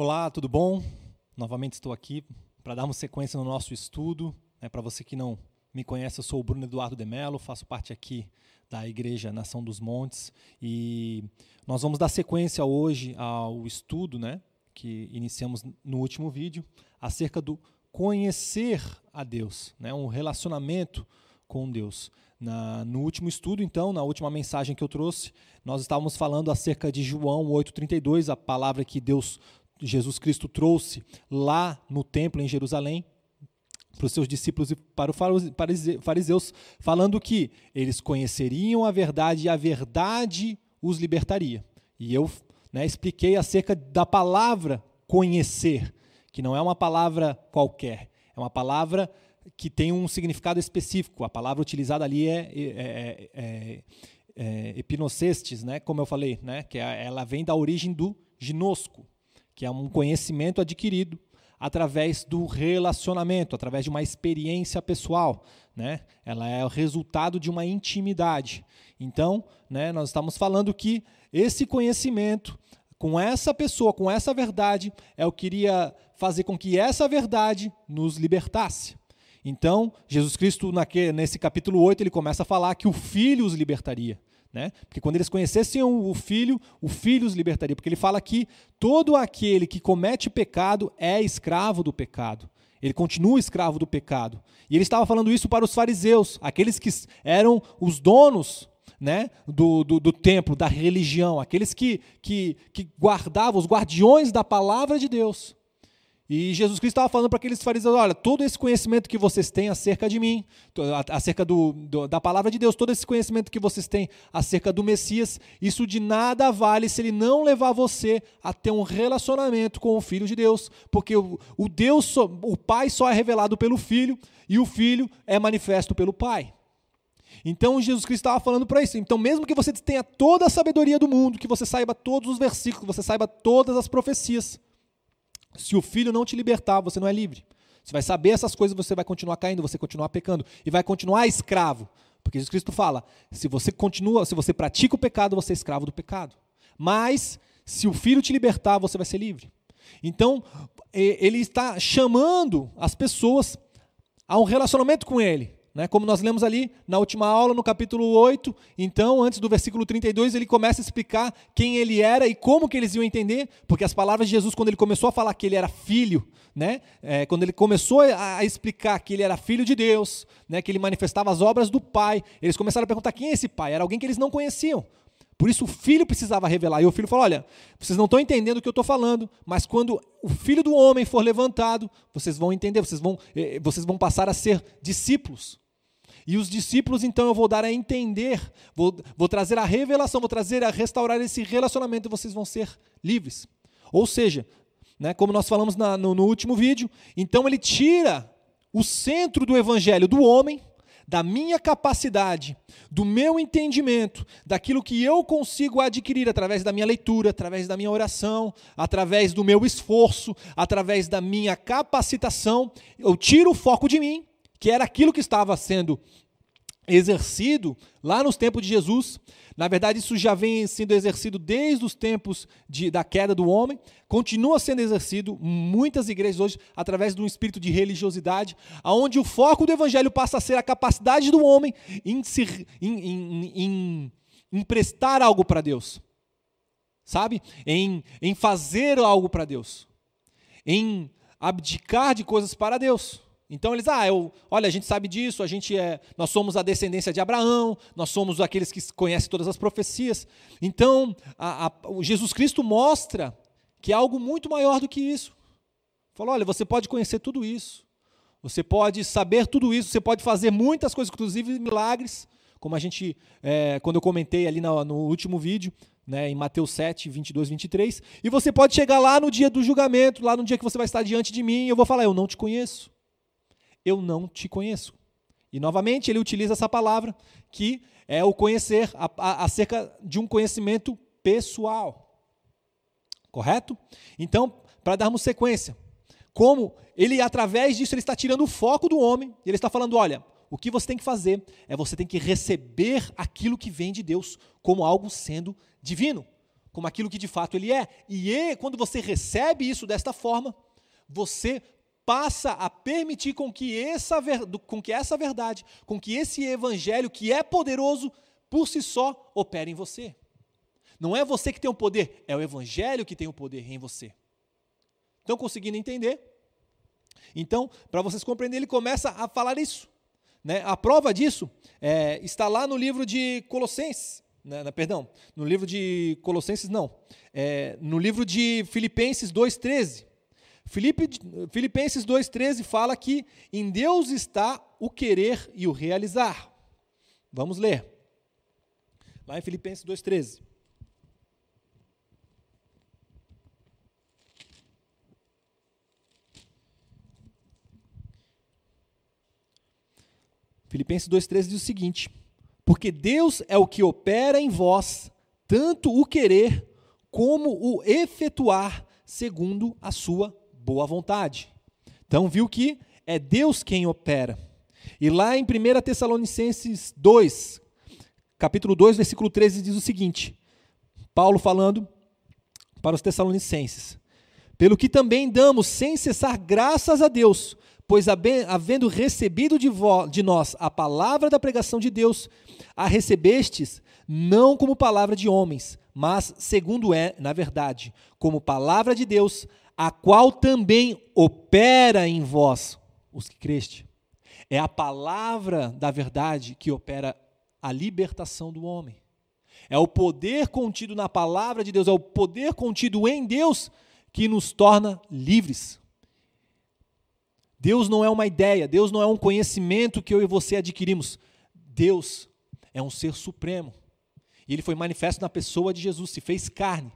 Olá, tudo bom? Novamente estou aqui para darmos sequência no nosso estudo. É, para você que não me conhece, eu sou o Bruno Eduardo de Mello, faço parte aqui da Igreja Nação dos Montes e nós vamos dar sequência hoje ao estudo, né, que iniciamos no último vídeo, acerca do conhecer a Deus, né, um relacionamento com Deus. Na, no último estudo, então, na última mensagem que eu trouxe, nós estávamos falando acerca de João 8,32, a palavra que Deus Jesus Cristo trouxe lá no templo em Jerusalém para os seus discípulos e para os fariseus, falando que eles conheceriam a verdade e a verdade os libertaria. E eu né, expliquei acerca da palavra conhecer, que não é uma palavra qualquer, é uma palavra que tem um significado específico. A palavra utilizada ali é, é, é, é, é epinocestes, né, como eu falei, né, que é, ela vem da origem do ginosco, que é um conhecimento adquirido através do relacionamento, através de uma experiência pessoal. Né? Ela é o resultado de uma intimidade. Então, né, nós estamos falando que esse conhecimento com essa pessoa, com essa verdade, é o que iria fazer com que essa verdade nos libertasse. Então, Jesus Cristo, nesse capítulo 8, ele começa a falar que o Filho os libertaria. Né? Porque quando eles conhecessem o filho, o filho os libertaria. Porque ele fala que todo aquele que comete pecado é escravo do pecado. Ele continua escravo do pecado. E ele estava falando isso para os fariseus, aqueles que eram os donos né, do, do, do templo, da religião, aqueles que, que, que guardavam, os guardiões da palavra de Deus. E Jesus Cristo estava falando para aqueles fariseus: olha, todo esse conhecimento que vocês têm acerca de mim, acerca do, do, da palavra de Deus, todo esse conhecimento que vocês têm acerca do Messias, isso de nada vale se ele não levar você a ter um relacionamento com o Filho de Deus, porque o, o Deus, o Pai só é revelado pelo Filho e o Filho é manifesto pelo Pai. Então Jesus Cristo estava falando para isso. Então, mesmo que você tenha toda a sabedoria do mundo, que você saiba todos os versículos, você saiba todas as profecias, se o filho não te libertar, você não é livre. Você vai saber essas coisas, você vai continuar caindo, você continuar pecando e vai continuar escravo. Porque Jesus Cristo fala: se você continua, se você pratica o pecado, você é escravo do pecado. Mas se o filho te libertar, você vai ser livre. Então, ele está chamando as pessoas a um relacionamento com ele. Né? Como nós lemos ali na última aula, no capítulo 8, então, antes do versículo 32, ele começa a explicar quem ele era e como que eles iam entender, porque as palavras de Jesus, quando ele começou a falar que ele era filho, né? É, quando ele começou a, explicar que ele era filho de Deus, né? que ele manifestava as obras do Pai, eles começaram a perguntar quem é esse Pai? Era alguém que eles não conheciam. Por isso o filho precisava revelar. E o filho falou: Olha, vocês não estão entendendo o que eu estou falando, mas quando o filho do homem for levantado, vocês vão entender, vocês vão, eh, vocês vão passar a ser discípulos. E os discípulos, então, eu vou dar a entender, vou, vou trazer a revelação, vou trazer a restaurar esse relacionamento e vocês vão ser livres. Ou seja, né, como nós falamos na, no, no último vídeo, então ele tira o centro do evangelho do homem, da minha capacidade, do meu entendimento, daquilo que eu consigo adquirir através da minha leitura, através da minha oração, através do meu esforço, através da minha capacitação, eu tiro o foco de mim que era aquilo que estava sendo exercido lá nos tempos de Jesus. Na verdade, isso já vem sendo exercido desde os tempos de, da queda do homem, continua sendo exercido muitas igrejas hoje através de um espírito de religiosidade, onde o foco do evangelho passa a ser a capacidade do homem em, em, em, em, em prestar algo para Deus, sabe? Em, em fazer algo para Deus, em abdicar de coisas para Deus. Então eles, ah, eu, olha, a gente sabe disso, a gente é, nós somos a descendência de Abraão, nós somos aqueles que conhecem todas as profecias. Então, a, a, Jesus Cristo mostra que é algo muito maior do que isso. Falou, olha, você pode conhecer tudo isso, você pode saber tudo isso, você pode fazer muitas coisas, inclusive milagres, como a gente, é, quando eu comentei ali no, no último vídeo, né, em Mateus 7, 22, 23, e você pode chegar lá no dia do julgamento, lá no dia que você vai estar diante de mim, e eu vou falar, eu não te conheço eu não te conheço. E novamente ele utiliza essa palavra que é o conhecer a, a, acerca de um conhecimento pessoal. Correto? Então, para darmos sequência, como ele através disso ele está tirando o foco do homem, ele está falando, olha, o que você tem que fazer é você tem que receber aquilo que vem de Deus como algo sendo divino, como aquilo que de fato ele é. E quando você recebe isso desta forma, você passa a permitir com que, essa, com que essa verdade, com que esse evangelho que é poderoso, por si só, opere em você. Não é você que tem o poder, é o evangelho que tem o poder em você. Estão conseguindo entender? Então, para vocês compreenderem, ele começa a falar isso. Né? A prova disso é, está lá no livro de Colossenses. Né, perdão, no livro de Colossenses, não. É, no livro de Filipenses 2,13. Filipe, Filipenses 2,13 fala que em Deus está o querer e o realizar. Vamos ler. Lá em Filipenses 2,13. Filipenses 2,13 diz o seguinte: Porque Deus é o que opera em vós, tanto o querer como o efetuar, segundo a sua boa vontade. Então, viu que é Deus quem opera. E lá em 1 Tessalonicenses 2, capítulo 2, versículo 13, diz o seguinte: Paulo falando para os Tessalonicenses: Pelo que também damos sem cessar graças a Deus pois havendo recebido de, de nós a palavra da pregação de Deus, a recebestes não como palavra de homens, mas segundo é, na verdade, como palavra de Deus, a qual também opera em vós, os que creste. É a palavra da verdade que opera a libertação do homem. É o poder contido na palavra de Deus, é o poder contido em Deus que nos torna livres. Deus não é uma ideia, Deus não é um conhecimento que eu e você adquirimos. Deus é um ser supremo. E ele foi manifesto na pessoa de Jesus, se fez carne,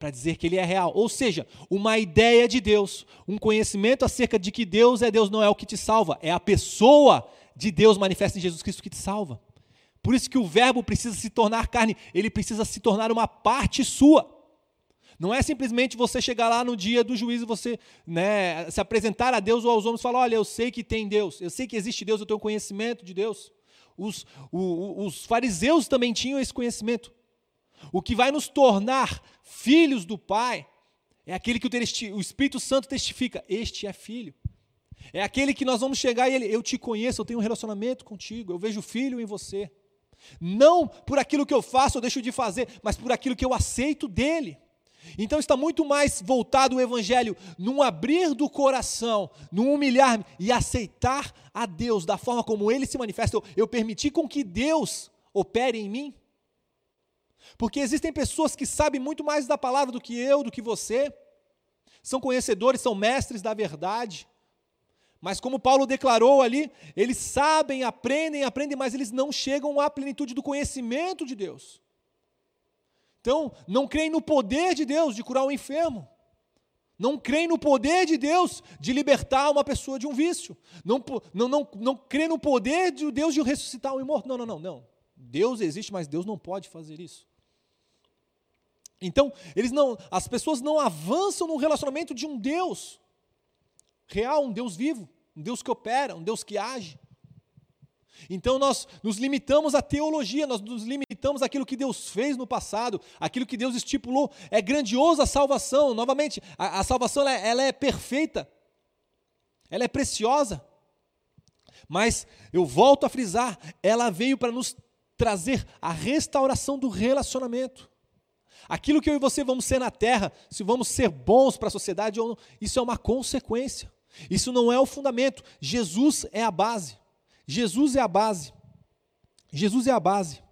para dizer que ele é real. Ou seja, uma ideia de Deus, um conhecimento acerca de que Deus é Deus não é o que te salva, é a pessoa de Deus manifesta em Jesus Cristo que te salva. Por isso que o verbo precisa se tornar carne, ele precisa se tornar uma parte sua. Não é simplesmente você chegar lá no dia do juízo, você né, se apresentar a Deus ou aos homens e falar: olha, eu sei que tem Deus, eu sei que existe Deus, eu tenho conhecimento de Deus. Os, o, os fariseus também tinham esse conhecimento. O que vai nos tornar filhos do Pai é aquele que o, Espírito Santo testifica: este é filho. É aquele que nós vamos chegar e ele, eu te conheço, eu tenho um relacionamento contigo, eu vejo filho em você. Não por aquilo que eu faço ou deixo de fazer, mas por aquilo que eu aceito dele. Então está muito mais voltado o evangelho num abrir do coração, num humilhar e aceitar a Deus da forma como ele se manifesta. Eu, eu permiti com que Deus opere em mim. Porque existem pessoas que sabem muito mais da palavra do que eu, do que você. São conhecedores, são mestres da verdade. Mas como Paulo declarou ali, eles sabem, aprendem, aprendem, mas eles não chegam à plenitude do conhecimento de Deus. Então, não creem no poder de Deus de curar o enfermo. Não creem no poder de Deus de libertar uma pessoa de um vício. Não, não, não, não creem no poder de Deus de ressuscitar um morto. Não, não, não, não. Deus existe, mas Deus não pode fazer isso. Então, eles não, as pessoas não avançam no relacionamento de um Deus real, um Deus vivo, um Deus que opera, um Deus que age. Então nós nos limitamos à teologia, nós nos limitamos àquilo que Deus fez no passado, aquilo que Deus estipulou. É grandiosa a salvação, novamente, a, a salvação ela é, ela é perfeita, ela é preciosa. Mas eu volto a frisar, ela veio para nos trazer a restauração do relacionamento. Aquilo que eu e você vamos ser na terra, se vamos ser bons para a sociedade ou não, isso é uma consequência. Isso não é o fundamento. Jesus é a base. Jesus é a base. Jesus é a base.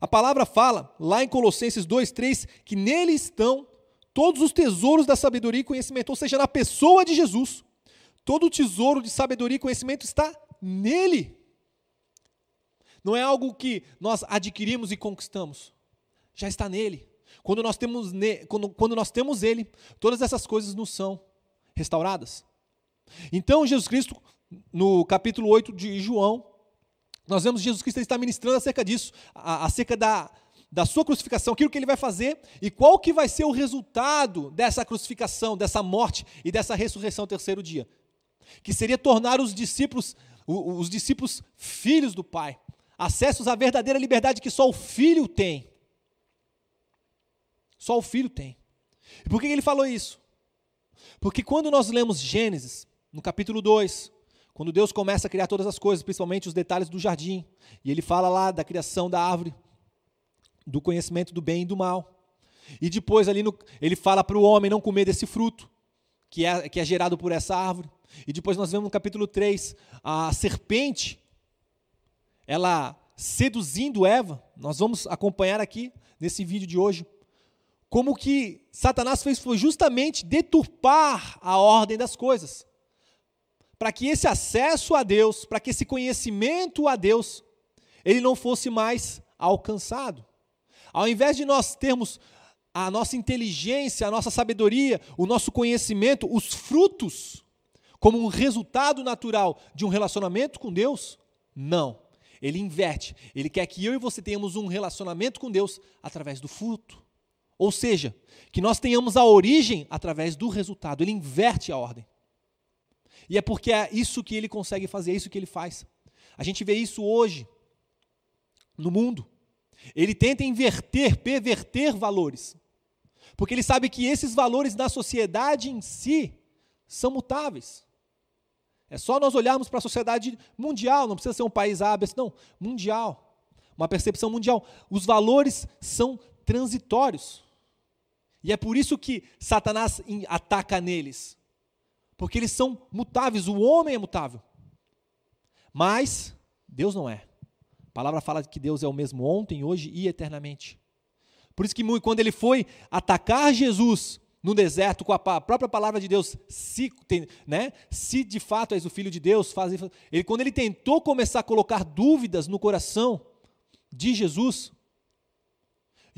A palavra fala, lá em Colossenses 2,3, que nele estão todos os tesouros da sabedoria e conhecimento, ou seja, na pessoa de Jesus. Todo o tesouro de sabedoria e conhecimento está nele. Não é algo que nós adquirimos e conquistamos, já está nele. Quando nós temos, quando, quando nós temos ele, todas essas coisas nos são restauradas. Então, Jesus Cristo no capítulo 8 de João, nós vemos Jesus Cristo está ministrando acerca disso, acerca da, da sua crucificação, aquilo que ele vai fazer e qual que vai ser o resultado dessa crucificação, dessa morte e dessa ressurreição no terceiro dia. Que seria tornar os discípulos, os discípulos filhos do Pai, acessos à verdadeira liberdade que só o Filho tem. Só o filho tem. E por que ele falou isso? Porque quando nós lemos Gênesis, no capítulo 2, quando Deus começa a criar todas as coisas, principalmente os detalhes do jardim, e ele fala lá da criação da árvore, do conhecimento do bem e do mal. E depois ali no, ele fala para o homem não comer desse fruto, que é, que é gerado por essa árvore. E depois nós vemos no capítulo 3 a serpente, ela seduzindo Eva. Nós vamos acompanhar aqui nesse vídeo de hoje como que Satanás fez foi justamente deturpar a ordem das coisas. Para que esse acesso a Deus, para que esse conhecimento a Deus, ele não fosse mais alcançado. Ao invés de nós termos a nossa inteligência, a nossa sabedoria, o nosso conhecimento, os frutos, como um resultado natural de um relacionamento com Deus, não. Ele inverte. Ele quer que eu e você tenhamos um relacionamento com Deus através do fruto. Ou seja, que nós tenhamos a origem através do resultado. Ele inverte a ordem. E é porque é isso que ele consegue fazer, é isso que ele faz. A gente vê isso hoje no mundo. Ele tenta inverter, perverter valores. Porque ele sabe que esses valores da sociedade em si são mutáveis. É só nós olharmos para a sociedade mundial, não precisa ser um país A, não, mundial. Uma percepção mundial. Os valores são transitórios. E é por isso que Satanás ataca neles. Porque eles são mutáveis, o homem é mutável. Mas Deus não é. A palavra fala que Deus é o mesmo ontem, hoje e eternamente. Por isso que quando ele foi atacar Jesus no deserto com a própria palavra de Deus, se, né, se de fato és o filho de Deus, faz, ele, quando ele tentou começar a colocar dúvidas no coração de Jesus,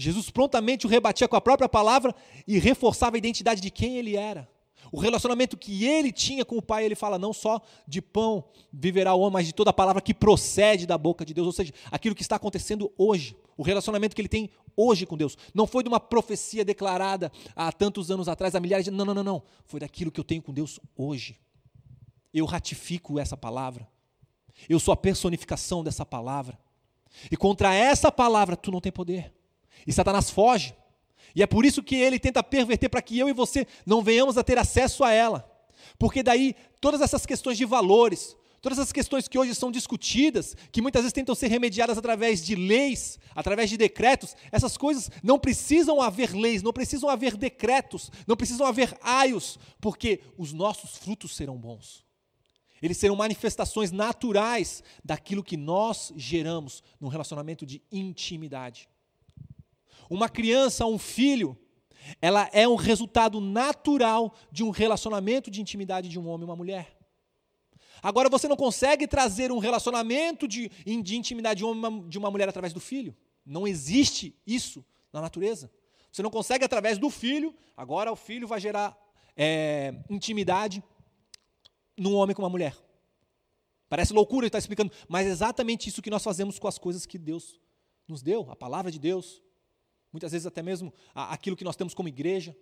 Jesus prontamente o rebatia com a própria palavra e reforçava a identidade de quem ele era. O relacionamento que ele tinha com o Pai, ele fala não só de pão viverá o homem, mas de toda a palavra que procede da boca de Deus, ou seja, aquilo que está acontecendo hoje, o relacionamento que ele tem hoje com Deus. Não foi de uma profecia declarada há tantos anos atrás, há milhares de Não, não, não, não. Foi daquilo que eu tenho com Deus hoje. Eu ratifico essa palavra. Eu sou a personificação dessa palavra. E contra essa palavra tu não tem poder. E Satanás foge. E é por isso que ele tenta perverter para que eu e você não venhamos a ter acesso a ela. Porque daí todas essas questões de valores, todas essas questões que hoje são discutidas, que muitas vezes tentam ser remediadas através de leis, através de decretos, essas coisas não precisam haver leis, não precisam haver decretos, não precisam haver aios, porque os nossos frutos serão bons. Eles serão manifestações naturais daquilo que nós geramos num relacionamento de intimidade. Uma criança, um filho, ela é um resultado natural de um relacionamento de intimidade de um homem e uma mulher. Agora você não consegue trazer um relacionamento de, de intimidade de, homem, de uma mulher através do filho. Não existe isso na natureza. Você não consegue através do filho, agora o filho vai gerar é, intimidade num homem com uma mulher. Parece loucura estar explicando, mas é exatamente isso que nós fazemos com as coisas que Deus nos deu, a palavra de Deus, muitas vezes até mesmo aquilo que nós temos como igreja,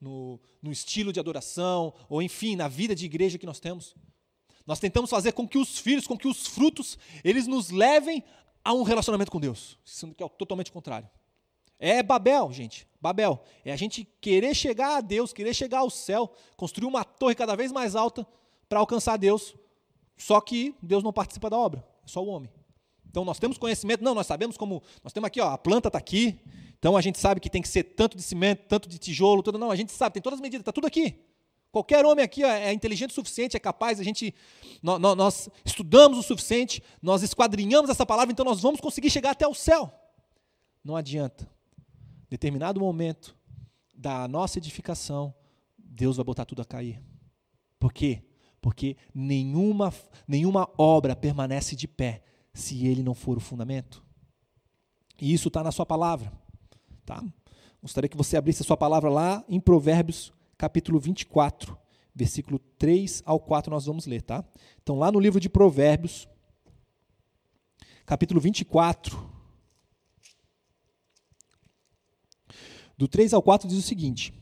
no, no estilo de adoração, ou enfim, na vida de igreja que nós temos. Nós tentamos fazer com que os filhos, com que os frutos, eles nos levem a um relacionamento com Deus, sendo que é totalmente contrário. É Babel, gente. Babel. É a gente querer chegar a Deus, querer chegar ao céu, construir uma torre cada vez mais alta para alcançar Deus. Só que Deus não participa da obra, é só o homem. Então nós temos conhecimento, não, nós sabemos como. Nós temos aqui, ó, a planta está aqui, então a gente sabe que tem que ser tanto de cimento, tanto de tijolo, tudo. Não, a gente sabe, tem todas as medidas, está tudo aqui. Qualquer homem aqui é inteligente o suficiente, é capaz, a gente, nós, nós, estudamos o suficiente, nós esquadrinhamos essa palavra, então nós vamos conseguir chegar até o céu. Não adianta. Determinado momento da nossa edificação, Deus vai botar tudo a cair. Por quê? Porque nenhuma, nenhuma obra permanece de pé se ele não for o fundamento. E isso está na sua palavra. Tá? Gostaria que você abrisse a sua palavra lá em Provérbios, capítulo 24, versículo 3 ao 4, nós vamos ler, tá? Então, lá no livro de Provérbios, capítulo 24, do 3 ao 4 diz o seguinte: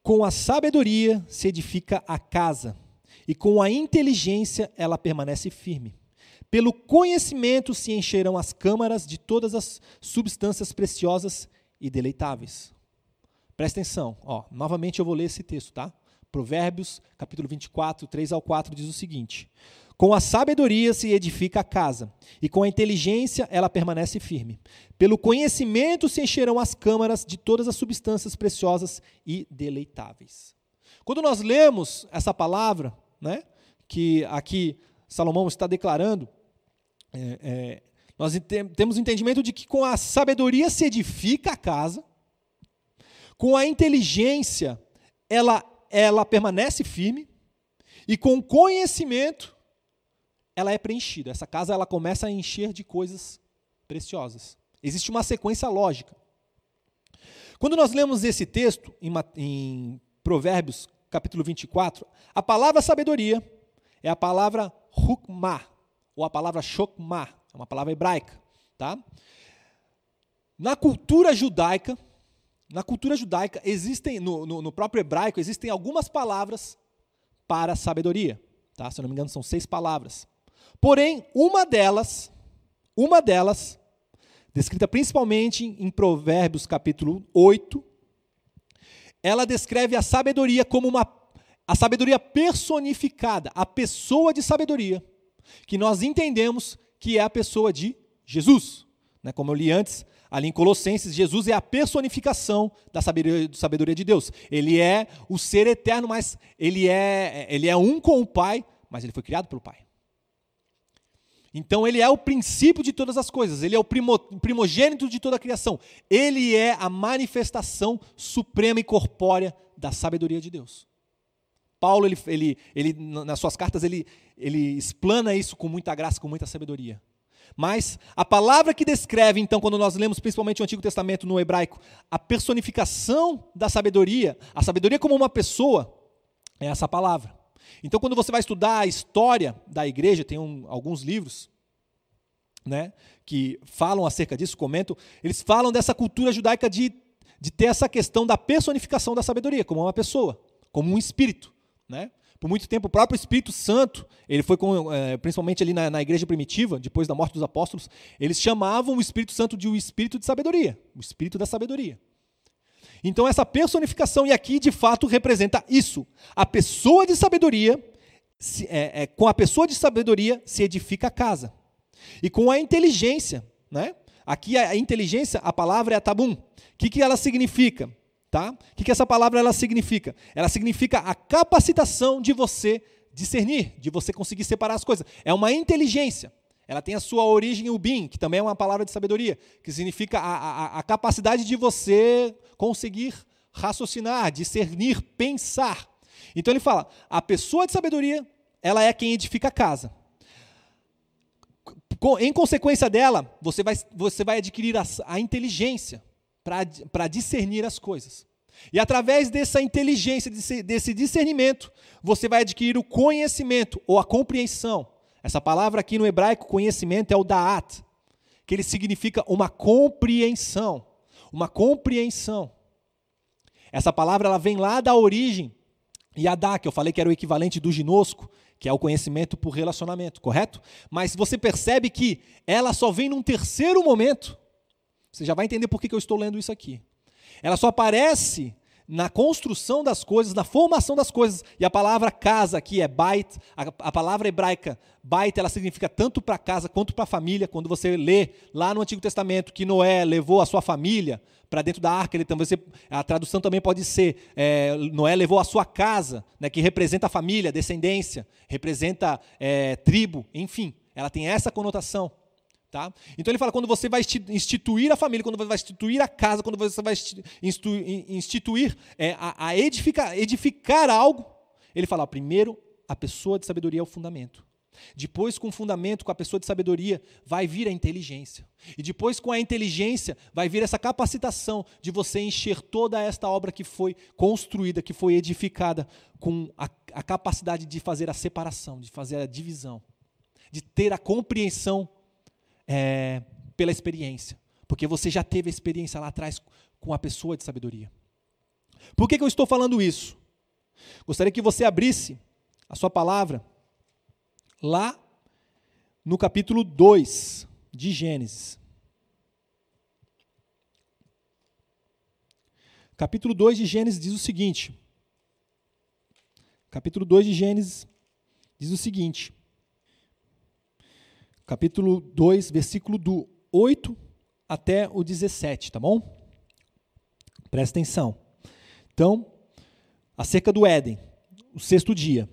Com a sabedoria se edifica a casa, e com a inteligência ela permanece firme. Pelo conhecimento se encherão as câmaras de todas as substâncias preciosas e deleitáveis. Presta atenção, ó, novamente eu vou ler esse texto, tá? Provérbios, capítulo 24, 3 ao 4 diz o seguinte: Com a sabedoria se edifica a casa, e com a inteligência ela permanece firme. Pelo conhecimento se encherão as câmaras de todas as substâncias preciosas e deleitáveis. Quando nós lemos essa palavra, né, que aqui Salomão está declarando, é, é, nós temos o entendimento de que com a sabedoria se edifica a casa, com a inteligência ela, ela permanece firme, e com conhecimento ela é preenchida. Essa casa ela começa a encher de coisas preciosas. Existe uma sequência lógica. Quando nós lemos esse texto em, em Provérbios, capítulo 24, a palavra sabedoria é a palavra hukmah, ou a palavra shokmah, é uma palavra hebraica. Tá? Na cultura judaica, na cultura judaica existem, no, no, no, próprio hebraico, existem algumas palavras para sabedoria. Tá? Se eu não me engano, são seis palavras. Porém, uma delas, uma delas, descrita principalmente em Provérbios capítulo 8, ela descreve a sabedoria como uma a sabedoria personificada, a pessoa de sabedoria, que nós entendemos que é a pessoa de Jesus. Né? Como eu li antes, ali em Colossenses, Jesus é a personificação da sabedoria, de Deus. Ele é o ser eterno, mas ele é, ele é um com o Pai, mas ele foi criado pelo Pai. Então ele é o princípio de todas as coisas, ele é o primo, primogênito de toda a criação. Ele é a manifestação suprema e corpórea da sabedoria de Deus. Paulo, ele, ele, ele, nas suas cartas, ele, ele explana isso com muita graça, com muita sabedoria. Mas a palavra que descreve, então, quando nós lemos principalmente o Antigo Testamento no hebraico, a personificação da sabedoria, a sabedoria como uma pessoa, é essa palavra. Então, quando você vai estudar a história da igreja, tem um, alguns livros né, que falam acerca disso, comentam, eles falam dessa cultura judaica de, de ter essa questão da personificação da sabedoria, como uma pessoa, como um espírito. Né? Por muito tempo, o próprio Espírito Santo, ele foi com, é, principalmente ali na, na, igreja primitiva, depois da morte dos apóstolos, eles chamavam o Espírito Santo de o Espírito de sabedoria, o Espírito da sabedoria. Então, essa personificação, e aqui de fato representa isso. A pessoa de sabedoria, se, é, é, com a pessoa de sabedoria se edifica a casa. E com a inteligência, né? aqui a, a inteligência, a palavra é tabum. O que, que ela significa? Tá? O que, que essa palavra ela significa? Ela significa a capacitação de você discernir, de você conseguir separar as coisas. É uma inteligência. Ela tem a sua origem ubim, que também é uma palavra de sabedoria, que significa a, a, a capacidade de você conseguir raciocinar, discernir, pensar. Então ele fala: a pessoa de sabedoria, ela é quem edifica a casa. Em consequência dela, você vai, você vai adquirir a, a inteligência para discernir as coisas. E através dessa inteligência, desse, discernimento, você vai adquirir o conhecimento ou a compreensão. Essa palavra aqui no hebraico, conhecimento, é o da'at, que ele significa uma compreensão. Uma compreensão. Essa palavra ela vem lá da origem Yadá, que eu falei que era o equivalente do ginosco, que é o conhecimento por relacionamento, correto? Mas você percebe que ela só vem num terceiro momento você já vai entender por que eu estou lendo isso aqui. Ela só aparece na construção das coisas, na formação das coisas. E a palavra casa aqui é bait, a, a palavra hebraica bait, ela significa tanto para casa quanto para família. Quando você lê lá no Antigo Testamento que Noé levou a sua família para dentro da arca, ele também, a tradução também pode ser é, Noé levou a sua casa, né, que representa a família, descendência, representa é, tribo, enfim, ela tem essa conotação. Tá? Então ele fala: quando você vai instituir a família, quando você vai instituir a casa, quando você vai instituir é, a, a edificar, edificar algo, ele fala: primeiro a pessoa de sabedoria é o fundamento. Depois, com o fundamento, com a pessoa de sabedoria, vai vir a inteligência. E depois, com a inteligência, vai vir essa capacitação de você encher toda esta obra que foi construída, que foi edificada, com a, a capacidade de fazer a separação, de fazer a divisão, de ter a compreensão é, pela experiência, porque você já teve a experiência lá atrás com a pessoa de sabedoria. Por que, que eu estou falando isso? Gostaria que você abrisse a sua palavra lá no capítulo 2 de Gênesis. Capítulo 2 de Gênesis diz o seguinte. Capítulo 2 de Gênesis diz o seguinte. Capítulo 2, versículo do 8 até o 17, tá bom? Presta atenção. Então, acerca do Éden, o sexto dia.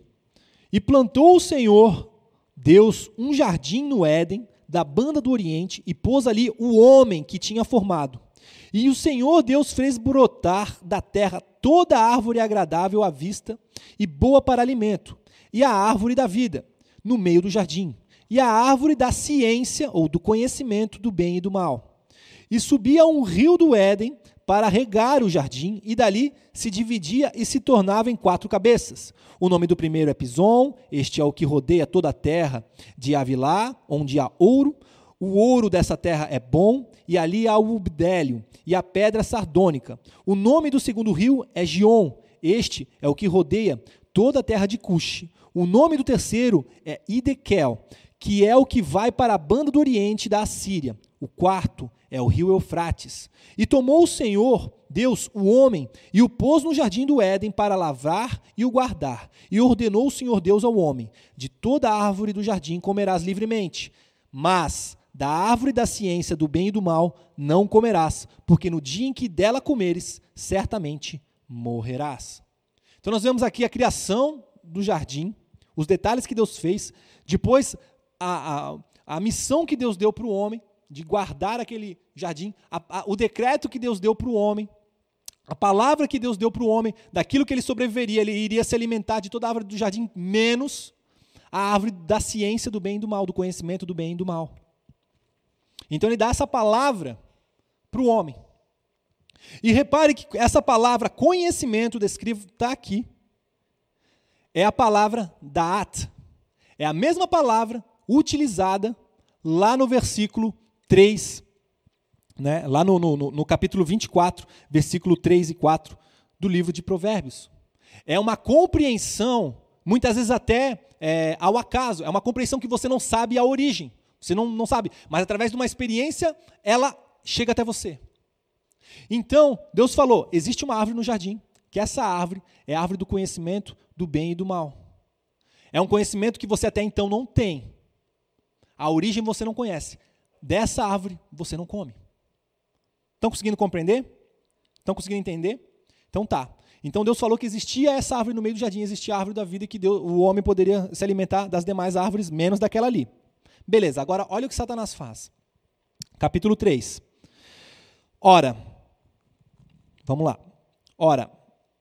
E plantou o Senhor Deus um jardim no Éden, da banda do Oriente, e pôs ali o homem que tinha formado. E o Senhor Deus fez brotar da terra toda árvore agradável à vista e boa para alimento, e a árvore da vida, no meio do jardim, e a árvore da ciência ou do conhecimento do bem e do mal. E subia um rio do Éden para regar o jardim, e dali se dividia e se tornava em quatro cabeças. O nome do primeiro é Pison, este é o que rodeia toda a terra de Avilá, onde há ouro. O ouro dessa terra é bom, e ali há o ubdélio e a pedra sardônica. O nome do segundo rio é Gion, este é o que rodeia toda a terra de Cush. O nome do terceiro é Idekel, que é o que vai para a banda do oriente da Assíria. O quarto é o rio Eufrates. E tomou o Senhor, Deus, o homem, e o pôs no jardim do Éden para lavrar e o guardar. E ordenou o Senhor Deus ao homem: De toda árvore do jardim comerás livremente, mas da árvore da ciência do bem e do mal não comerás, porque no dia em que dela comeres, certamente morrerás. Então nós vemos aqui a criação do jardim, os detalhes que Deus fez, depois a, a, a missão que Deus deu para o homem, de guardar aquele jardim, a, o decreto que Deus deu para o homem, a palavra que Deus deu para o homem, daquilo que ele sobreviveria, ele iria se alimentar de toda a árvore do jardim, menos a árvore da ciência do bem e do mal, do conhecimento do bem e do mal. Então ele dá essa palavra para o homem. E repare que essa palavra conhecimento descrito está aqui. É a palavra daat. É a mesma palavra utilizada lá no versículo 3, né? lá no, no, no capítulo 24, versículo 3 e 4 do livro de Provérbios. É uma compreensão, muitas vezes até é, ao acaso, é uma compreensão que você não sabe a origem. Você não, não sabe, mas através de uma experiência, ela chega até você. Então, Deus falou: existe uma árvore no jardim, que essa árvore é a árvore do conhecimento do bem e do mal. É um conhecimento que você até então não tem. A origem você não conhece. Dessa árvore você não come. Estão conseguindo compreender? Estão conseguindo entender? Então tá. Então Deus falou que existia essa árvore no meio do jardim, existia a árvore da vida que Deus, o homem poderia se alimentar das demais árvores, menos daquela ali. Beleza, agora olha o que Satanás faz. Capítulo 3. Ora, vamos lá. Ora,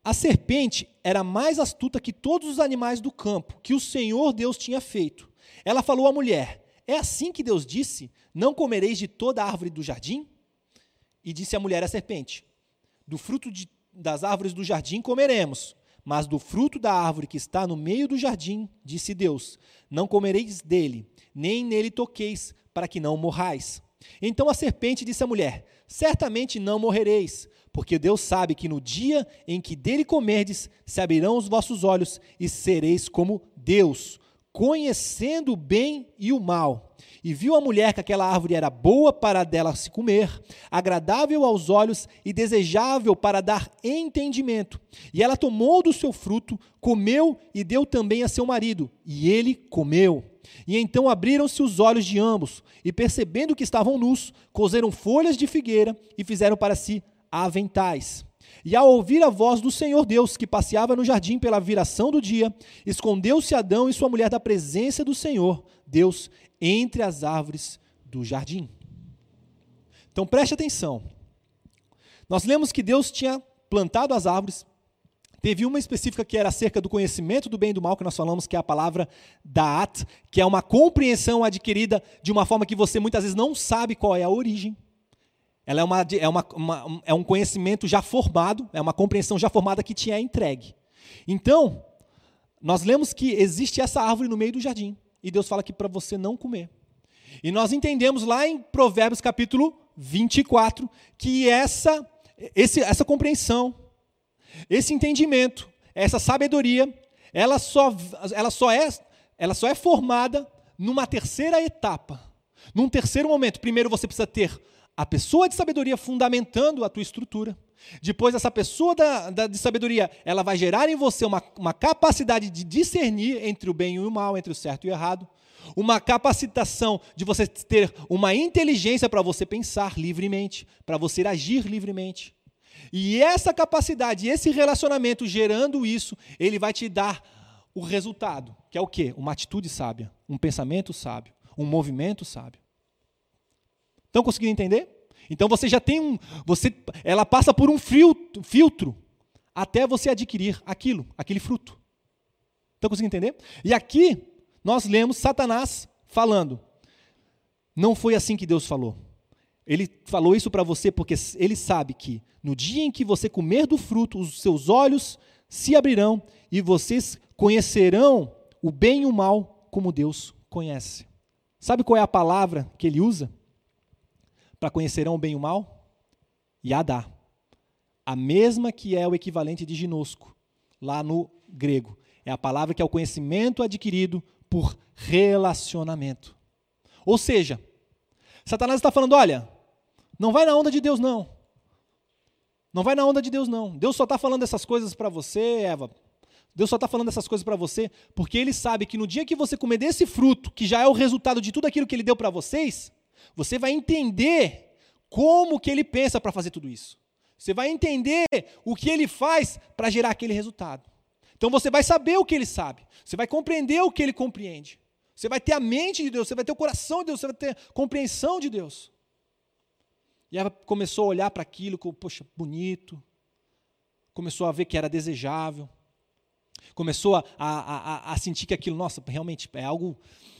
a serpente era mais astuta que todos os animais do campo que o Senhor Deus tinha feito. Ela falou à mulher: É assim que Deus disse: Não comereis de toda árvore do jardim? E disse a mulher à serpente: Do fruto de, das árvores do jardim comeremos, mas do fruto da árvore que está no meio do jardim, disse Deus: Não comereis dele, nem nele toqueis, para que não morrais. Então a serpente disse à mulher: Certamente não morrereis, porque Deus sabe que no dia em que dele comerdes, se abrirão os vossos olhos e sereis como Deus, conhecendo o bem e o mal. E viu a mulher que aquela árvore era boa para dela se comer, agradável aos olhos e desejável para dar entendimento. E ela tomou do seu fruto, comeu e deu também a seu marido, e ele comeu. E então abriram-se os olhos de ambos, e percebendo que estavam nus, coseram folhas de figueira e fizeram para si aventais. E ao ouvir a voz do Senhor Deus, que passeava no jardim pela viração do dia, escondeu-se Adão e sua mulher da presença do Senhor, Deus, entre as árvores do jardim. Então preste atenção. Nós lemos que Deus tinha plantado as árvores, Teve uma específica que era acerca do conhecimento do bem e do mal, que nós falamos que é a palavra da'at, que é uma compreensão adquirida de uma forma que você muitas vezes não sabe qual é a origem. Ela é, uma, é, uma, uma, é um conhecimento já formado, é uma compreensão já formada que te é entregue. Então, nós lemos que existe essa árvore no meio do jardim, e Deus fala que para você não comer. E nós entendemos lá em Provérbios capítulo 24 que essa, esse, essa compreensão esse entendimento, essa sabedoria, ela só, ela só, é, ela só é formada numa terceira etapa. Num terceiro momento, primeiro você precisa ter a pessoa de sabedoria fundamentando a tua estrutura. Depois, essa pessoa da, da, de sabedoria, ela vai gerar em você uma, uma capacidade de discernir entre o bem e o mal, entre o certo e o errado. Uma capacitação de você ter uma inteligência para você pensar livremente, para você agir livremente. E essa capacidade, esse relacionamento gerando isso, ele vai te dar o resultado, que é o quê? Uma atitude sábia, um pensamento sábio, um movimento sábio. Estão conseguindo entender? Então você já tem um, você, ela passa por um filtro, filtro até você adquirir aquilo, aquele fruto. Estão conseguindo entender? E aqui nós lemos Satanás falando. Não foi assim que Deus falou. Ele falou isso para você porque ele sabe que no dia em que você comer do fruto, os seus olhos se abrirão e vocês conhecerão o bem e o mal como Deus conhece. Sabe qual é a palavra que ele usa para conhecerão o bem e o mal? Yadá. A mesma que é o equivalente de ginosco, lá no grego. É a palavra que é o conhecimento adquirido por relacionamento. Ou seja, Satanás está falando: olha, não vai na onda de Deus, não. Não vai na onda de Deus, não. Deus só está falando essas coisas para você, Eva. Deus só está falando essas coisas para você porque Ele sabe que no dia que você comer desse fruto, que já é o resultado de tudo aquilo que Ele deu para vocês, você vai entender como que Ele pensa para fazer tudo isso. Você vai entender o que Ele faz para gerar aquele resultado. Então você vai saber o que Ele sabe. Você vai compreender o que Ele compreende. Você vai ter a mente de Deus, você vai ter o coração de Deus, você vai ter compreensão de Deus. E ela começou a olhar para aquilo como, poxa, bonito. Começou a ver que era desejável. Começou a, a, a, a sentir que aquilo, nossa, realmente é algo,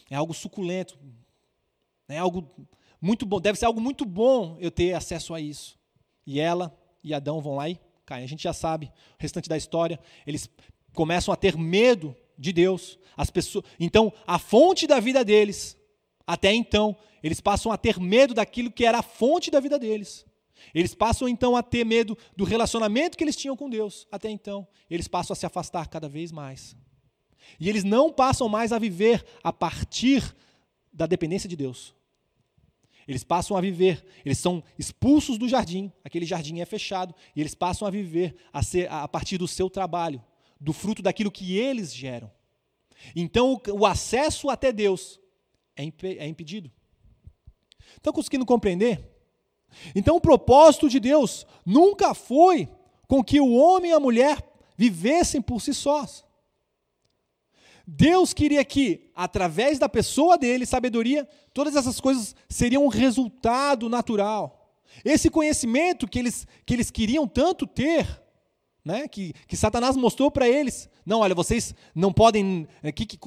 é algo suculento. É algo muito bom, deve ser algo muito bom eu ter acesso a isso. E ela e Adão vão lá e caem. A gente já sabe o restante da história. Eles começam a ter medo de Deus. As pessoas, então, a fonte da vida deles, até então, eles passam a ter medo daquilo que era a fonte da vida deles. Eles passam então a ter medo do relacionamento que eles tinham com Deus até então. Eles passam a se afastar cada vez mais. E eles não passam mais a viver a partir da dependência de Deus. Eles passam a viver, eles são expulsos do jardim, aquele jardim é fechado, e eles passam a viver a, ser, a partir do seu trabalho, do fruto daquilo que eles geram. Então o, o acesso até Deus é, imp, é impedido. Estão conseguindo compreender? Então, o propósito de Deus nunca foi com que o homem e a mulher vivessem por si sós. Deus queria que, através da pessoa dele, sabedoria, todas essas coisas seriam um resultado natural. Esse conhecimento que eles, que eles queriam tanto ter, né, que, que Satanás mostrou para eles. Não, olha, vocês não podem. O eh, que, que,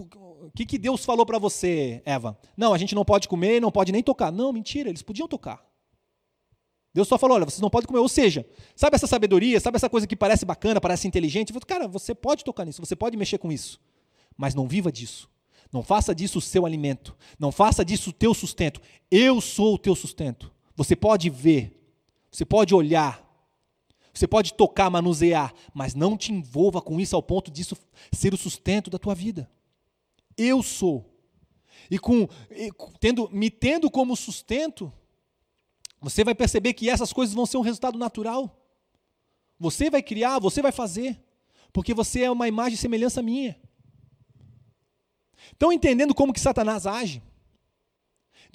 que, que Deus falou para você, Eva? Não, a gente não pode comer, não pode nem tocar. Não, mentira, eles podiam tocar. Deus só falou: olha, vocês não podem comer. Ou seja, sabe essa sabedoria, sabe essa coisa que parece bacana, parece inteligente? Cara, você pode tocar nisso, você pode mexer com isso, mas não viva disso. Não faça disso o seu alimento. Não faça disso o teu sustento. Eu sou o teu sustento. Você pode ver, você pode olhar, você pode tocar, manusear, mas não te envolva com isso ao ponto disso ser o sustento da tua vida. Eu sou. E com tendo, me tendo como sustento, você vai perceber que essas coisas vão ser um resultado natural. Você vai criar, você vai fazer, porque você é uma imagem e semelhança minha. Estão entendendo como que Satanás age?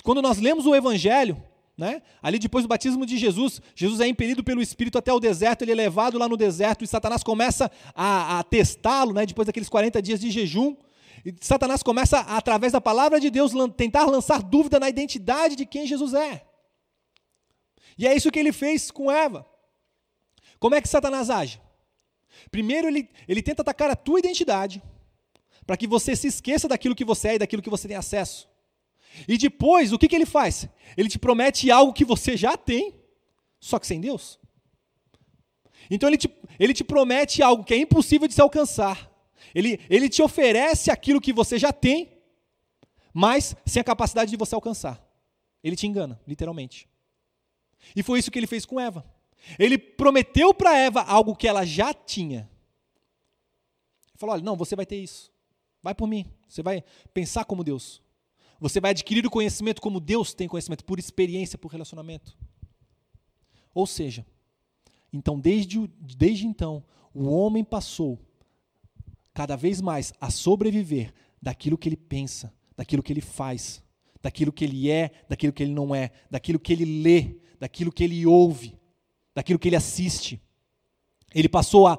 Quando nós lemos o Evangelho, né? Ali depois do batismo de Jesus, Jesus é impelido pelo Espírito até o deserto, ele é levado lá no deserto e Satanás começa a, a testá-lo, né? depois daqueles 40 dias de jejum. E Satanás começa, através da palavra de Deus, tentar lançar dúvida na identidade de quem Jesus é. E é isso que ele fez com Eva. Como é que Satanás age? Primeiro, ele, ele tenta atacar a tua identidade, para que você se esqueça daquilo que você é e daquilo que você tem acesso. E depois, o que, que ele faz? Ele te promete algo que você já tem, só que sem Deus. Então, ele te, ele te promete algo que é impossível de se alcançar. Ele, ele te oferece aquilo que você já tem, mas sem a capacidade de você alcançar. Ele te engana, literalmente. E foi isso que ele fez com Eva. Ele prometeu para Eva algo que ela já tinha. Ele falou: olha, não, você vai ter isso. Vai por mim. Você vai pensar como Deus. Você vai adquirir o conhecimento como Deus tem conhecimento, por experiência, por relacionamento. Ou seja, Então, desde, desde então, o homem passou cada vez mais a sobreviver daquilo que ele pensa, daquilo que ele faz, daquilo que ele é, daquilo que ele não é, daquilo que ele lê, daquilo que ele ouve, daquilo que ele assiste. Ele passou a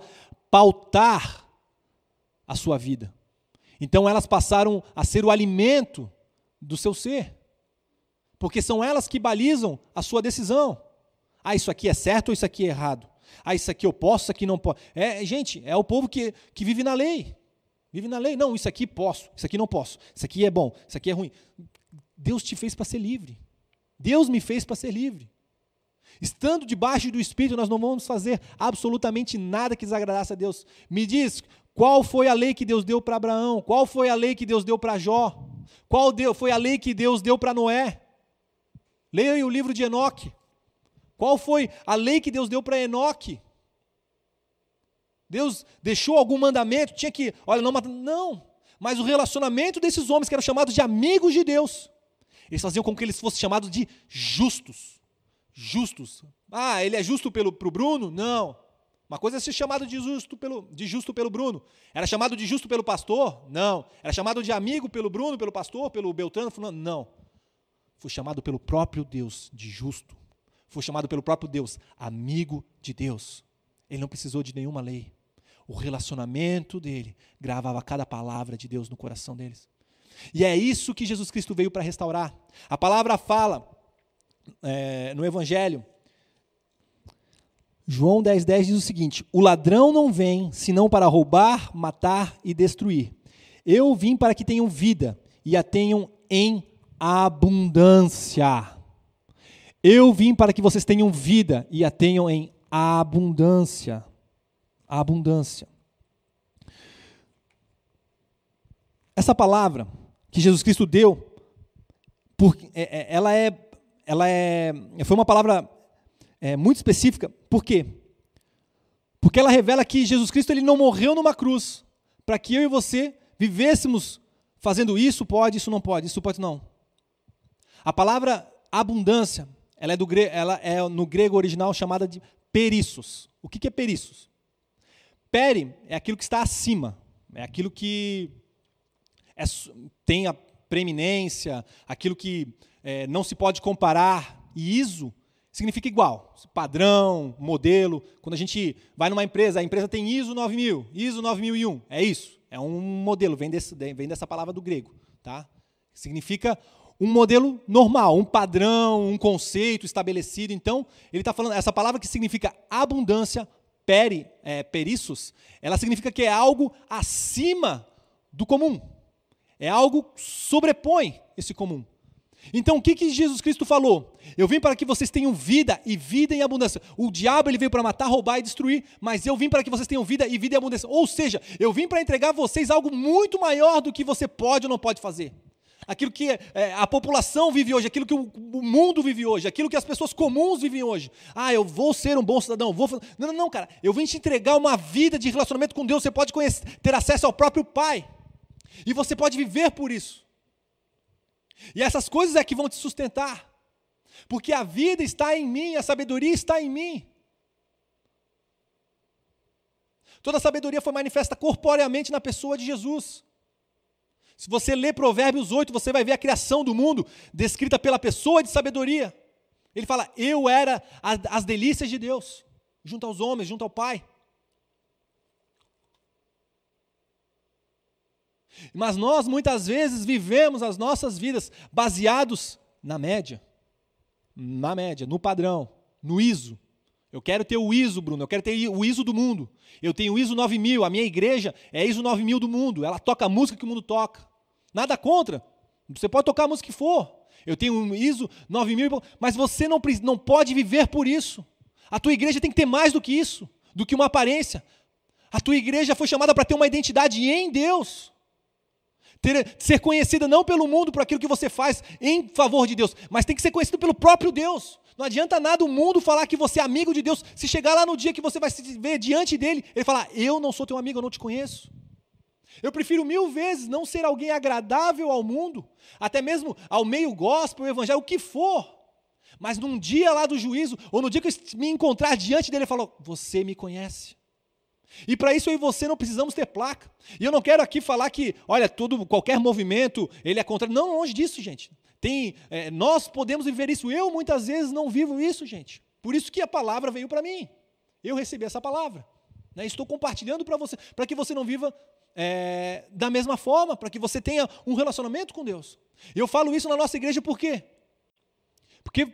pautar a sua vida. Então elas passaram a ser o alimento do seu ser. Porque são elas que balizam a sua decisão. Ah, isso aqui é certo ou isso aqui é errado? Ah, isso aqui eu posso, isso aqui não posso. É, gente, é o povo que, que vive na lei. Vive na lei. Não, isso aqui posso, isso aqui não posso. Isso aqui é bom, isso aqui é ruim. Deus te fez para ser livre. Deus me fez para ser livre. Estando debaixo do Espírito, nós não vamos fazer absolutamente nada que desagradasse a Deus. Me diz, qual foi a lei que Deus deu para Abraão? Qual foi a lei que Deus deu para Jó? Qual foi a lei que Deus deu para Noé? Leia o livro de Enoque. Qual foi a lei que Deus deu para Enoque? Deus deixou algum mandamento? Tinha que, olha, não matar. Não. Mas o relacionamento desses homens, que eram chamados de amigos de Deus, eles faziam com que eles fossem chamados de justos. Justos. Ah, ele é justo para o Bruno? Não. Uma coisa é ser chamado de justo, pelo, de justo pelo Bruno. Era chamado de justo pelo pastor? Não. Era chamado de amigo pelo Bruno, pelo pastor, pelo Beltrano? Não. Foi chamado pelo próprio Deus de justo foi chamado pelo próprio Deus amigo de Deus. Ele não precisou de nenhuma lei. O relacionamento dele gravava cada palavra de Deus no coração deles. E é isso que Jesus Cristo veio para restaurar. A palavra fala é, no Evangelho, João 10,10 10 diz o seguinte: O ladrão não vem senão para roubar, matar e destruir. Eu vim para que tenham vida e a tenham em abundância. Eu vim para que vocês tenham vida e a tenham em abundância. Abundância. Essa palavra que Jesus Cristo deu, é, é, ela é, ela é, foi uma palavra é, muito específica. Por quê? Porque ela revela que Jesus Cristo ele não morreu numa cruz para que eu e você vivêssemos fazendo isso pode, isso não pode, isso pode não. A palavra abundância ela é, do, ela é no grego original chamada de perissos. O que, que é perissos? Peri é aquilo que está acima, é aquilo que é, tem a preeminência, aquilo que é, não se pode comparar. E ISO significa igual, padrão, modelo. Quando a gente vai numa empresa, a empresa tem ISO 9000, ISO 9001, é isso. É um modelo, vem, desse, vem dessa palavra do grego. Tá? Significa um modelo normal, um padrão, um conceito estabelecido. Então, ele está falando, essa palavra que significa abundância, peri, é, perissos, ela significa que é algo acima do comum. É algo que sobrepõe esse comum. Então, o que, que Jesus Cristo falou? Eu vim para que vocês tenham vida e vida em abundância. O diabo ele veio para matar, roubar e destruir, mas eu vim para que vocês tenham vida e vida em abundância. Ou seja, eu vim para entregar a vocês algo muito maior do que você pode ou não pode fazer aquilo que é, a população vive hoje, aquilo que o, o, mundo vive hoje, aquilo que as pessoas comuns vivem hoje. Ah, eu vou ser um bom cidadão, vou. Não, não, não, cara. Eu vim te entregar uma vida de relacionamento com Deus. Você pode conhecer, ter acesso ao próprio Pai. E você pode viver por isso. E essas coisas é que vão te sustentar. Porque a vida está em mim, a sabedoria está em mim. Toda a sabedoria foi manifesta corporeamente na pessoa de Jesus. Se você ler Provérbios 8, você vai ver a criação do mundo descrita pela pessoa de sabedoria. Ele fala: Eu era as delícias de Deus, junto aos homens, junto ao Pai. Mas nós muitas vezes vivemos as nossas vidas baseados na média. Na média, no padrão, no ISO. Eu quero ter o ISO, Bruno, eu quero ter o ISO do mundo. Eu tenho o ISO 9000, a minha igreja é ISO 9000 do mundo. Ela toca a música que o mundo toca. Nada contra. Você pode tocar a música que for. Eu tenho um ISO 9000, mas você não, não pode viver por isso. A tua igreja tem que ter mais do que isso, do que uma aparência. A tua igreja foi chamada para ter uma identidade em Deus. Ter, ser conhecida não pelo mundo por aquilo que você faz em favor de Deus, mas tem que ser conhecido pelo próprio Deus. Não adianta nada o mundo falar que você é amigo de Deus, se chegar lá no dia que você vai se ver diante dele, ele falar: Eu não sou teu amigo, eu não te conheço. Eu prefiro mil vezes não ser alguém agradável ao mundo, até mesmo ao meio gospel, ao evangelho, o que for. Mas num dia lá do juízo, ou no dia que eu me encontrar diante dele, ele falou: Você me conhece. E para isso eu e você não precisamos ter placa. E eu não quero aqui falar que, olha, todo, qualquer movimento, ele é contra. Não, longe disso, gente. Tem, é, nós podemos viver isso. Eu muitas vezes não vivo isso, gente. Por isso que a palavra veio para mim. Eu recebi essa palavra. Né? Estou compartilhando para você, para que você não viva é, da mesma forma, para que você tenha um relacionamento com Deus. Eu falo isso na nossa igreja por quê? Porque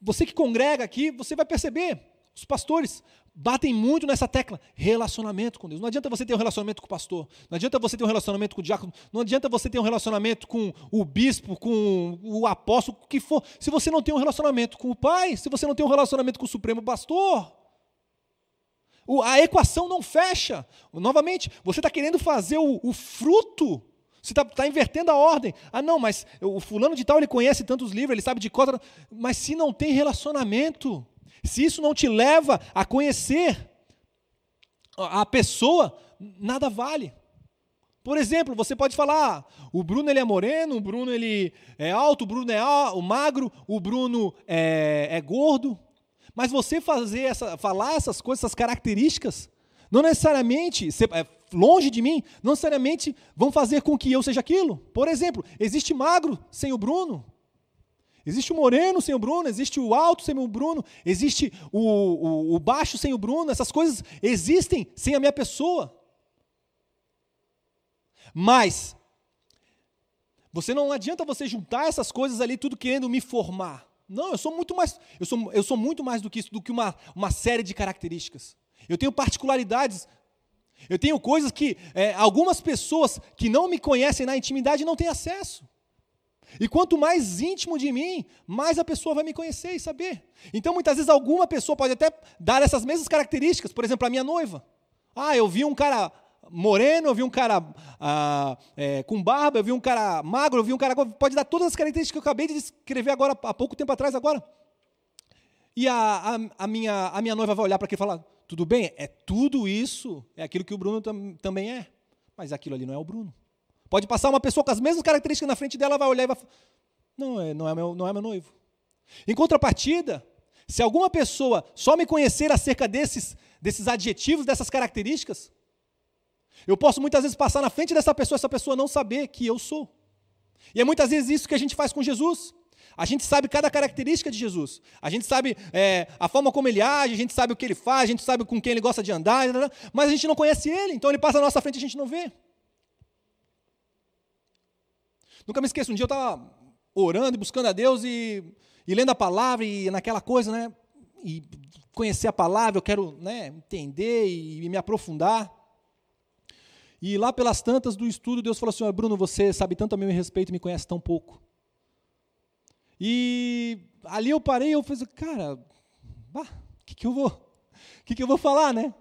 você que congrega aqui, você vai perceber, os pastores batem muito nessa tecla, relacionamento com Deus. Não adianta você ter um relacionamento com o pastor, não adianta você ter um relacionamento com o diácono, não adianta você ter um relacionamento com o bispo, com o apóstolo, o que for, se você não tem um relacionamento com o pai, se você não tem um relacionamento com o supremo pastor. A equação não fecha. Novamente, você está querendo fazer o, o fruto você está tá invertendo a ordem. Ah, não, mas o fulano de tal ele conhece tantos livros, ele sabe de cota. Mas se não tem relacionamento, se isso não te leva a conhecer a pessoa, nada vale. Por exemplo, você pode falar, ah, o Bruno ele é moreno, o Bruno ele é alto, o Bruno é magro, o Bruno é, é gordo. Mas você fazer essa, falar essas coisas, essas características, não necessariamente, é, longe de mim, não necessariamente vão fazer com que eu seja aquilo. Por exemplo, existe magro sem o Bruno, Existe o moreno sem o Bruno, existe o alto sem o Bruno, existe o, o, o, baixo sem o Bruno, essas coisas existem sem a minha pessoa. Mas, você não adianta você juntar essas coisas ali, tudo querendo me formar. Não, eu sou muito mais, eu sou, eu sou muito mais do que isso, do que uma, uma série de características. Eu tenho particularidades, eu tenho coisas que é, algumas pessoas que não me conhecem na intimidade não têm acesso. E quanto mais íntimo de mim, mais a pessoa vai me conhecer e saber. Então, muitas vezes, alguma pessoa pode até dar essas mesmas características. Por exemplo, a minha noiva. Ah, eu vi um cara moreno, eu vi um cara ah, é, com barba, eu vi um cara magro, eu vi um cara. Pode dar todas as características que eu acabei de descrever agora, há pouco tempo atrás, agora. E a, a, a minha, a minha noiva vai olhar para aquilo e falar: tudo bem, é tudo isso, é aquilo que o Bruno tam, também é. Mas aquilo ali não é o Bruno. Pode passar uma pessoa com as mesmas características na frente dela, vai olhar e vai falar: não é, não é, meu, não é meu noivo. Em contrapartida, se alguma pessoa só me conhecer acerca desses, desses adjetivos, dessas características, eu posso muitas vezes passar na frente dessa pessoa, essa pessoa não saber que eu sou. E é muitas vezes isso que a gente faz com Jesus. A gente sabe cada característica de Jesus. A gente sabe é, a forma como ele age, a gente sabe o que ele faz, a gente sabe com quem ele gosta de andar, mas a gente não conhece ele, então ele passa na nossa frente e a gente não vê. Nunca me esqueço, um dia eu estava orando e buscando a Deus e, e, lendo a palavra e naquela coisa, né? E conhecer a palavra, eu quero né, entender e, e me aprofundar. E lá pelas tantas do estudo, Deus falou assim: Bruno, você sabe tanto a meu respeito e me conhece tão pouco. E ali eu parei e eu falei, cara, o que, que eu vou? Que, que eu vou falar, né?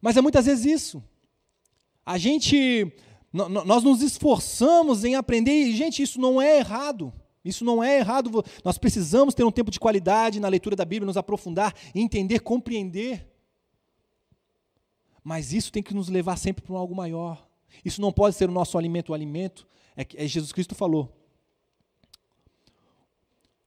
Mas é muitas vezes isso. A gente nós nos esforçamos em aprender, e, gente, isso não é errado. Isso não é errado. Nós precisamos ter um tempo de qualidade na leitura da Bíblia, nos aprofundar, entender, compreender. Mas isso tem que nos levar sempre para algo maior. Isso não pode ser o nosso alimento. O alimento é, é Jesus Cristo falou.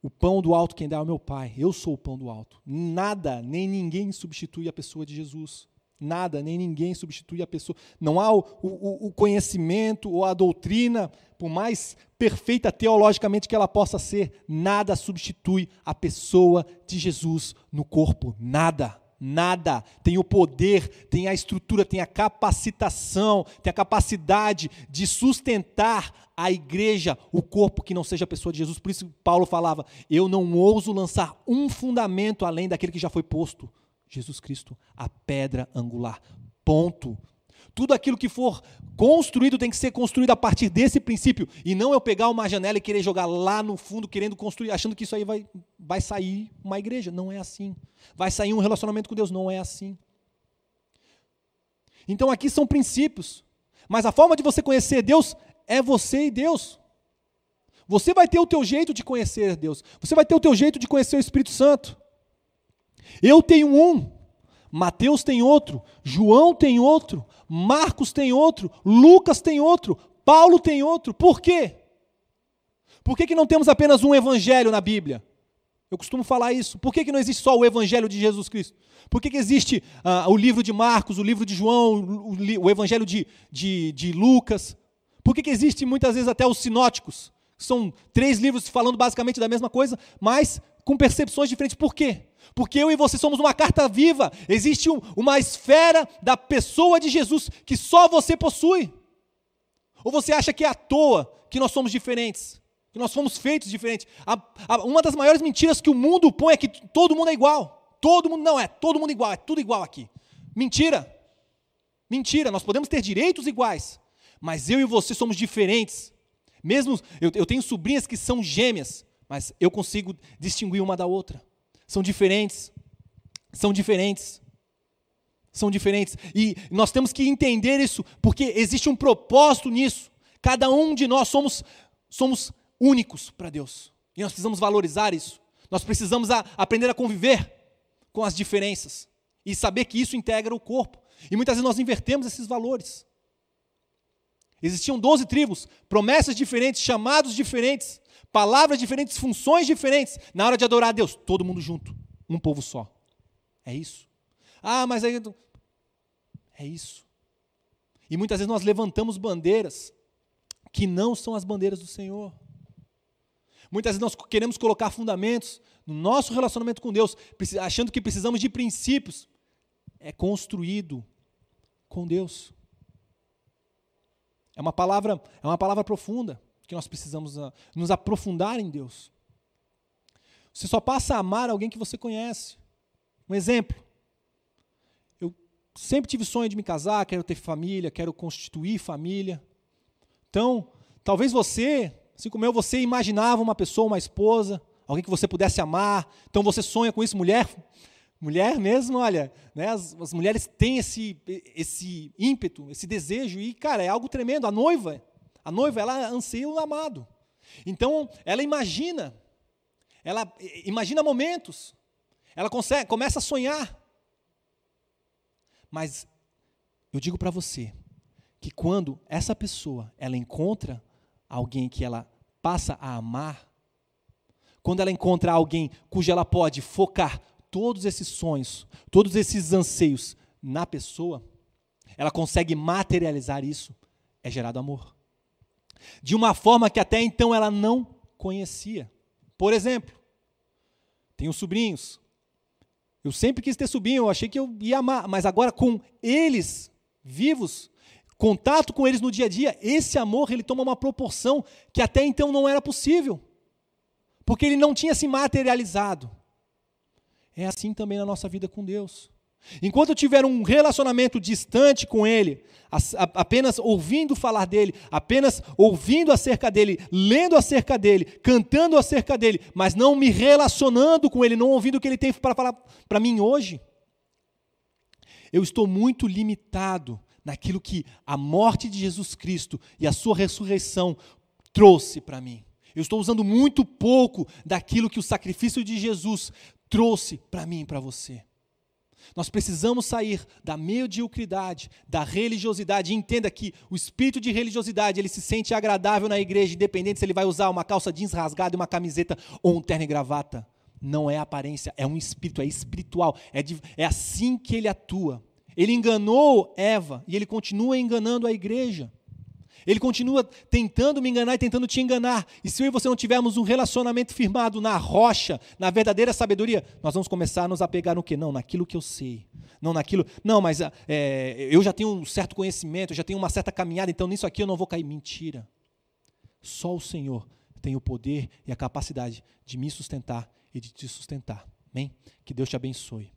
O pão do alto quem dá é o meu Pai. Eu sou o pão do alto. Nada, nem ninguém substitui a pessoa de Jesus. Nada, nem ninguém substitui a pessoa. Não há o, o, o, conhecimento ou a doutrina, por mais perfeita teologicamente que ela possa ser, nada substitui a pessoa de Jesus no corpo. Nada, nada. Tem o poder, tem a estrutura, tem a capacitação, tem a capacidade de sustentar a igreja, o corpo que não seja a pessoa de Jesus. Por isso Paulo falava: Eu não ouso lançar um fundamento além daquele que já foi posto Jesus Cristo, a pedra angular. Ponto. Tudo aquilo que for construído tem que ser construído a partir desse princípio. E não eu pegar uma janela e querer jogar lá no fundo, querendo construir, achando que isso aí vai, vai sair uma igreja. Não é assim. Vai sair um relacionamento com Deus. Não é assim. Então aqui são princípios. Mas a forma de você conhecer Deus é você e Deus. Você vai ter o teu jeito de conhecer Deus. Você vai ter o teu jeito de conhecer o Espírito Santo. Eu tenho um, Mateus tem outro, João tem outro, Marcos tem outro, Lucas tem outro, Paulo tem outro. Por quê? Por que, que não temos apenas um evangelho na Bíblia? Eu costumo falar isso. Por que, que não existe só o Evangelho de Jesus Cristo? Por que, que existe uh, o livro de Marcos, o livro de João, o, o Evangelho de, de, de, Lucas? Por que, que existe muitas vezes até os sinóticos? São três livros falando basicamente da mesma coisa, mas com percepções diferentes. Por quê? Porque eu e você somos uma carta viva. Existe um, uma esfera da pessoa de Jesus que só você possui. Ou você acha que é à toa que nós somos diferentes? Que nós fomos feitos diferentes? A, a, uma das maiores mentiras que o mundo põe é que todo mundo é igual. Todo mundo não é, todo mundo igual, é tudo igual aqui. Mentira. Mentira, nós podemos ter direitos iguais, mas eu e você somos diferentes. Mesmo eu, eu tenho sobrinhas que são gêmeas, mas eu consigo distinguir uma da outra. São diferentes. São diferentes são diferentes. E nós temos que entender isso, porque existe um propósito nisso. Cada um de nós somos, somos únicos para Deus. E nós precisamos valorizar isso. Nós precisamos a, aprender a conviver com as diferenças e saber que isso integra o corpo. E muitas vezes nós invertemos esses valores. Existiam 12 tribos, promessas diferentes, chamados diferentes, palavras diferentes, funções diferentes. Na hora de adorar a Deus, todo mundo junto, um povo só. É isso. Ah, mas aí é isso. E muitas vezes nós levantamos bandeiras que não são as bandeiras do Senhor. Muitas vezes nós queremos colocar fundamentos no nosso relacionamento com Deus, achando que precisamos de princípios. É construído com Deus. É uma palavra, é uma palavra profunda que nós precisamos uh, nos aprofundar em Deus. Você só passa a amar alguém que você conhece. Um exemplo sempre tive sonho de me casar, quero ter família, quero constituir família. Então, talvez você, assim como eu, você imaginava uma pessoa, uma esposa, alguém que você pudesse amar. Então você sonha com isso, mulher, mulher mesmo, olha, né, as, as mulheres têm esse, esse ímpeto, esse desejo e, cara, é algo tremendo. A noiva, a noiva, ela anseia o amado. Então, ela imagina, ela imagina momentos, ela consegue, começa a sonhar. Mas eu digo para você que quando essa pessoa ela encontra alguém que ela passa a amar, quando ela encontra alguém cujo ela pode focar todos esses sonhos, todos esses anseios na pessoa, ela consegue materializar isso, é gerado amor. De uma forma que até então ela não conhecia. Por exemplo, tenho sobrinhos, eu sempre quis ter sobrinho, eu achei que eu ia amar, mas agora com eles vivos, contato com eles no dia a dia, esse amor ele toma uma proporção que até então não era possível, porque ele não tinha se materializado. É assim também na nossa vida com Deus. Enquanto eu tiver um relacionamento distante com Ele, apenas ouvindo falar dele, apenas ouvindo acerca dele, lendo acerca dele, cantando acerca dele, mas não me relacionando com Ele, não ouvindo o que Ele tem para falar para mim hoje, eu estou muito limitado naquilo que a morte de Jesus Cristo e a Sua ressurreição trouxe para mim. Eu estou usando muito pouco daquilo que o sacrifício de Jesus trouxe para mim e para você. Nós precisamos sair da mediocridade, da religiosidade. E entenda que o espírito de religiosidade, ele se sente agradável na igreja, independente se ele vai usar uma calça jeans rasgada e uma camiseta ou um terno e gravata. Não é aparência, é um espírito, é espiritual. É, de, é assim que ele atua. Ele enganou Eva e ele continua enganando a igreja. Ele continua tentando me enganar e tentando te enganar. E se eu e você não tivermos um relacionamento firmado na rocha, na verdadeira sabedoria, nós vamos começar a nos apegar no quê? Não, naquilo que eu sei. Não naquilo. Não, mas é, eu já tenho um certo conhecimento, eu já tenho uma certa caminhada, então nisso aqui eu não vou cair. Mentira. Só o Senhor tem o poder e a capacidade de me sustentar e de te sustentar. Amém? Que Deus te abençoe.